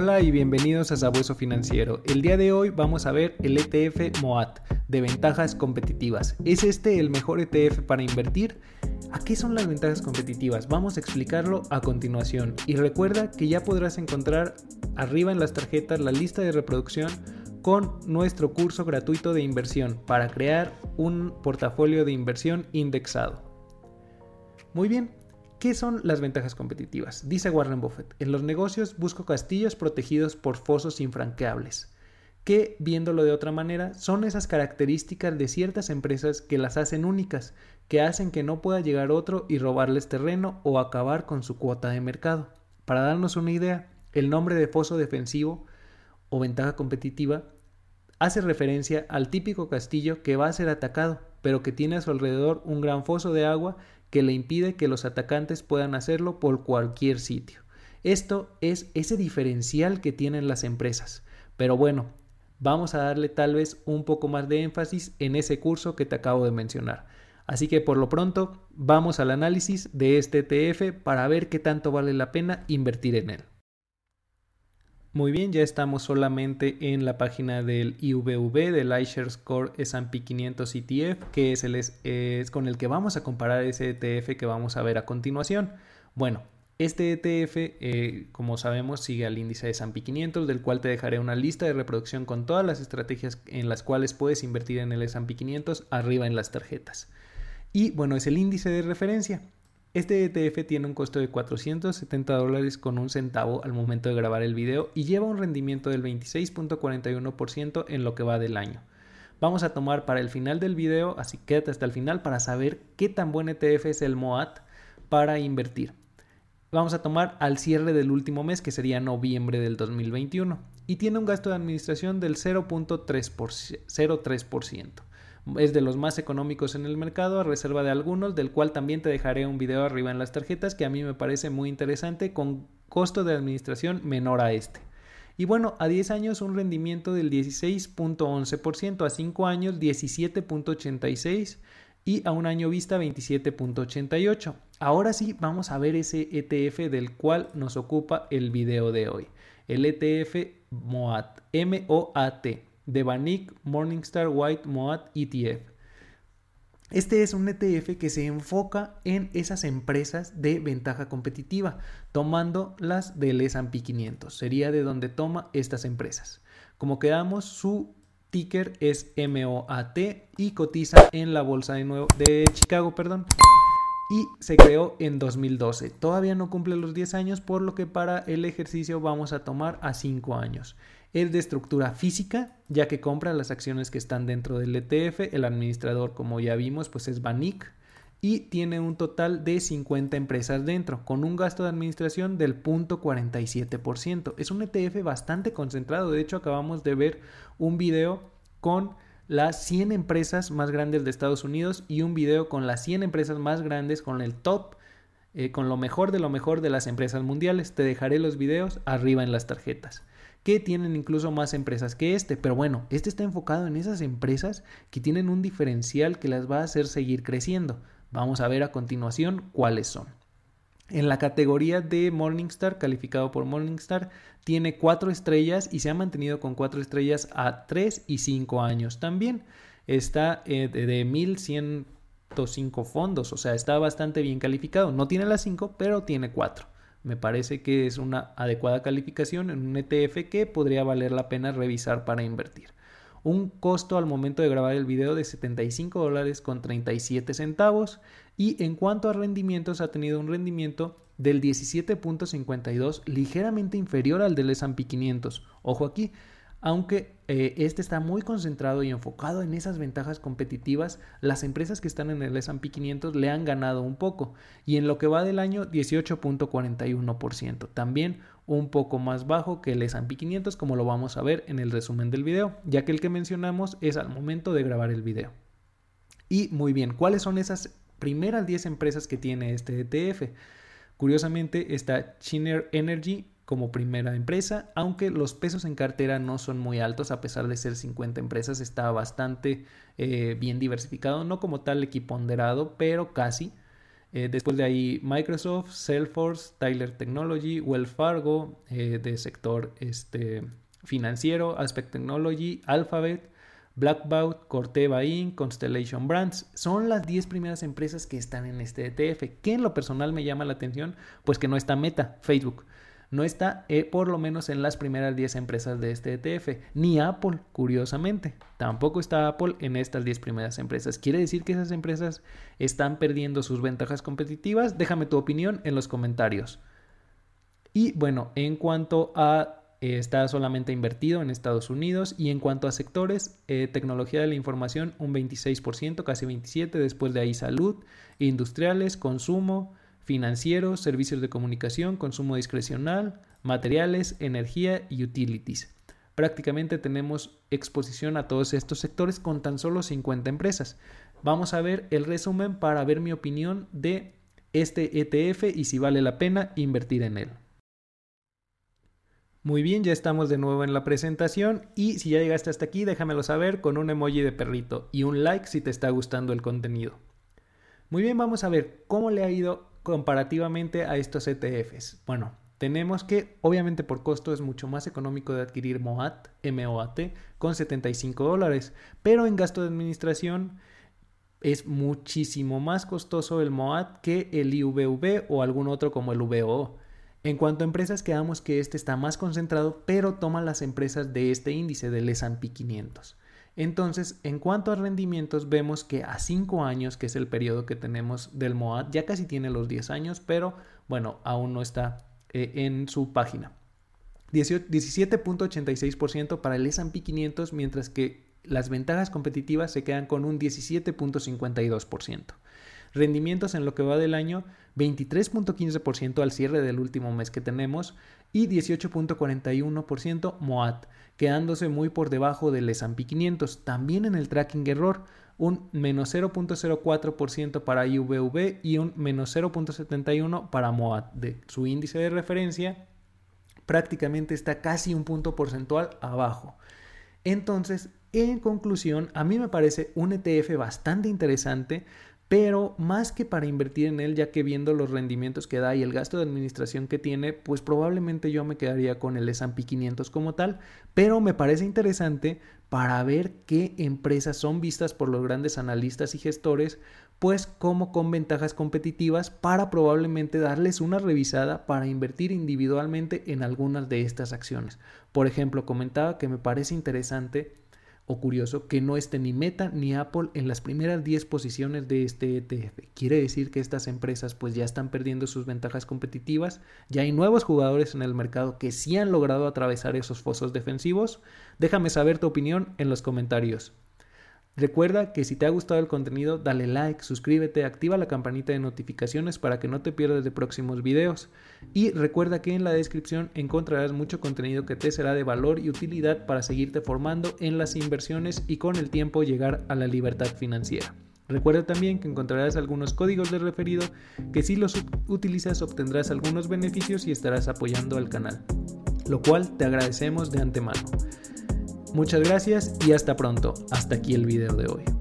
Hola y bienvenidos a Sabueso Financiero. El día de hoy vamos a ver el ETF MOAT de ventajas competitivas. ¿Es este el mejor ETF para invertir? ¿A qué son las ventajas competitivas? Vamos a explicarlo a continuación. Y recuerda que ya podrás encontrar arriba en las tarjetas la lista de reproducción con nuestro curso gratuito de inversión para crear un portafolio de inversión indexado. Muy bien, ¿Qué son las ventajas competitivas? Dice Warren Buffett, en los negocios busco castillos protegidos por fosos infranqueables, que, viéndolo de otra manera, son esas características de ciertas empresas que las hacen únicas, que hacen que no pueda llegar otro y robarles terreno o acabar con su cuota de mercado. Para darnos una idea, el nombre de foso defensivo o ventaja competitiva hace referencia al típico castillo que va a ser atacado, pero que tiene a su alrededor un gran foso de agua que le impide que los atacantes puedan hacerlo por cualquier sitio. Esto es ese diferencial que tienen las empresas. Pero bueno, vamos a darle tal vez un poco más de énfasis en ese curso que te acabo de mencionar. Así que por lo pronto vamos al análisis de este ETF para ver qué tanto vale la pena invertir en él. Muy bien, ya estamos solamente en la página del IVV, del iShares Core S&P 500 ETF, que es, el, es con el que vamos a comparar ese ETF que vamos a ver a continuación. Bueno, este ETF, eh, como sabemos, sigue al índice de S&P 500, del cual te dejaré una lista de reproducción con todas las estrategias en las cuales puedes invertir en el S&P 500 arriba en las tarjetas. Y bueno, es el índice de referencia. Este ETF tiene un costo de 470 dólares con un centavo al momento de grabar el video y lleva un rendimiento del 26.41% en lo que va del año. Vamos a tomar para el final del video, así quédate hasta el final para saber qué tan buen ETF es el MOAT para invertir. Vamos a tomar al cierre del último mes, que sería noviembre del 2021, y tiene un gasto de administración del 0.03% es de los más económicos en el mercado a reserva de algunos, del cual también te dejaré un video arriba en las tarjetas que a mí me parece muy interesante con costo de administración menor a este. Y bueno, a 10 años un rendimiento del 16.11%, a 5 años 17.86% y a un año vista 27.88%. Ahora sí, vamos a ver ese ETF del cual nos ocupa el video de hoy. El ETF MOAT, M-O-A-T de Vanik Morningstar White Moat ETF. Este es un ETF que se enfoca en esas empresas de ventaja competitiva, tomando las del S&P 500. Sería de donde toma estas empresas. Como quedamos, su ticker es MOAT y cotiza en la bolsa de, nuevo, de Chicago, perdón. Y se creó en 2012. Todavía no cumple los 10 años, por lo que para el ejercicio vamos a tomar a 5 años. Es de estructura física, ya que compra las acciones que están dentro del ETF. El administrador, como ya vimos, pues es Banik y tiene un total de 50 empresas dentro, con un gasto de administración del 0.47%. Es un ETF bastante concentrado. De hecho, acabamos de ver un video con las 100 empresas más grandes de Estados Unidos y un video con las 100 empresas más grandes con el top, eh, con lo mejor de lo mejor de las empresas mundiales. Te dejaré los videos arriba en las tarjetas que tienen incluso más empresas que este. Pero bueno, este está enfocado en esas empresas que tienen un diferencial que las va a hacer seguir creciendo. Vamos a ver a continuación cuáles son. En la categoría de Morningstar, calificado por Morningstar, tiene cuatro estrellas y se ha mantenido con cuatro estrellas a 3 y 5 años también. Está eh, de 1105 fondos, o sea, está bastante bien calificado. No tiene las 5, pero tiene 4. Me parece que es una adecuada calificación en un ETF que podría valer la pena revisar para invertir. Un costo al momento de grabar el video de 75 dólares con 37 centavos y en cuanto a rendimientos ha tenido un rendimiento del 17.52 ligeramente inferior al del S&P 500. Ojo aquí, aunque eh, este está muy concentrado y enfocado en esas ventajas competitivas, las empresas que están en el S&P 500 le han ganado un poco y en lo que va del año 18.41%, también un poco más bajo que el S&P 500 como lo vamos a ver en el resumen del video, ya que el que mencionamos es al momento de grabar el video. Y muy bien, ¿cuáles son esas primeras 10 empresas que tiene este ETF? Curiosamente está Chiner Energy, como primera empresa, aunque los pesos en cartera no son muy altos, a pesar de ser 50 empresas, está bastante eh, bien diversificado, no como tal equiponderado, pero casi. Eh, después de ahí Microsoft, Salesforce, Tyler Technology, Wells Fargo, eh, de sector este, financiero, Aspect Technology, Alphabet, Blackbout, Corteva Inc., Constellation Brands. Son las 10 primeras empresas que están en este ETF. ¿Qué en lo personal me llama la atención? Pues que no está Meta, Facebook. No está eh, por lo menos en las primeras 10 empresas de este ETF, ni Apple, curiosamente. Tampoco está Apple en estas 10 primeras empresas. ¿Quiere decir que esas empresas están perdiendo sus ventajas competitivas? Déjame tu opinión en los comentarios. Y bueno, en cuanto a eh, está solamente invertido en Estados Unidos y en cuanto a sectores, eh, tecnología de la información un 26%, casi 27%, después de ahí salud, industriales, consumo, financieros, servicios de comunicación, consumo discrecional, materiales, energía y utilities. Prácticamente tenemos exposición a todos estos sectores con tan solo 50 empresas. Vamos a ver el resumen para ver mi opinión de este ETF y si vale la pena invertir en él. Muy bien, ya estamos de nuevo en la presentación y si ya llegaste hasta aquí déjamelo saber con un emoji de perrito y un like si te está gustando el contenido. Muy bien, vamos a ver cómo le ha ido comparativamente a estos ETFs? Bueno, tenemos que obviamente por costo es mucho más económico de adquirir MOAT, MOAT, con 75 dólares, pero en gasto de administración es muchísimo más costoso el MOAT que el IVV o algún otro como el VOO. En cuanto a empresas, quedamos que este está más concentrado, pero toma las empresas de este índice del S&P 500. Entonces, en cuanto a rendimientos, vemos que a 5 años, que es el periodo que tenemos del MOAD, ya casi tiene los 10 años, pero bueno, aún no está eh, en su página. 17.86% para el S&P 500, mientras que las ventajas competitivas se quedan con un 17.52%. Rendimientos en lo que va del año, 23.15% al cierre del último mes que tenemos y 18.41% MOAT, quedándose muy por debajo del S&P 500. También en el tracking error, un menos 0.04% para IVV y un menos 0.71% para MOAT. De su índice de referencia prácticamente está casi un punto porcentual abajo. Entonces, en conclusión, a mí me parece un ETF bastante interesante pero más que para invertir en él, ya que viendo los rendimientos que da y el gasto de administración que tiene, pues probablemente yo me quedaría con el S&P 500 como tal, pero me parece interesante para ver qué empresas son vistas por los grandes analistas y gestores, pues como con ventajas competitivas para probablemente darles una revisada para invertir individualmente en algunas de estas acciones. Por ejemplo, comentaba que me parece interesante o curioso que no esté ni Meta ni Apple en las primeras 10 posiciones de este ETF. Quiere decir que estas empresas pues ya están perdiendo sus ventajas competitivas, ya hay nuevos jugadores en el mercado que sí han logrado atravesar esos fosos defensivos. Déjame saber tu opinión en los comentarios. Recuerda que si te ha gustado el contenido, dale like, suscríbete, activa la campanita de notificaciones para que no te pierdas de próximos videos. Y recuerda que en la descripción encontrarás mucho contenido que te será de valor y utilidad para seguirte formando en las inversiones y con el tiempo llegar a la libertad financiera. Recuerda también que encontrarás algunos códigos de referido que si los utilizas obtendrás algunos beneficios y estarás apoyando al canal, lo cual te agradecemos de antemano. Muchas gracias y hasta pronto. Hasta aquí el video de hoy.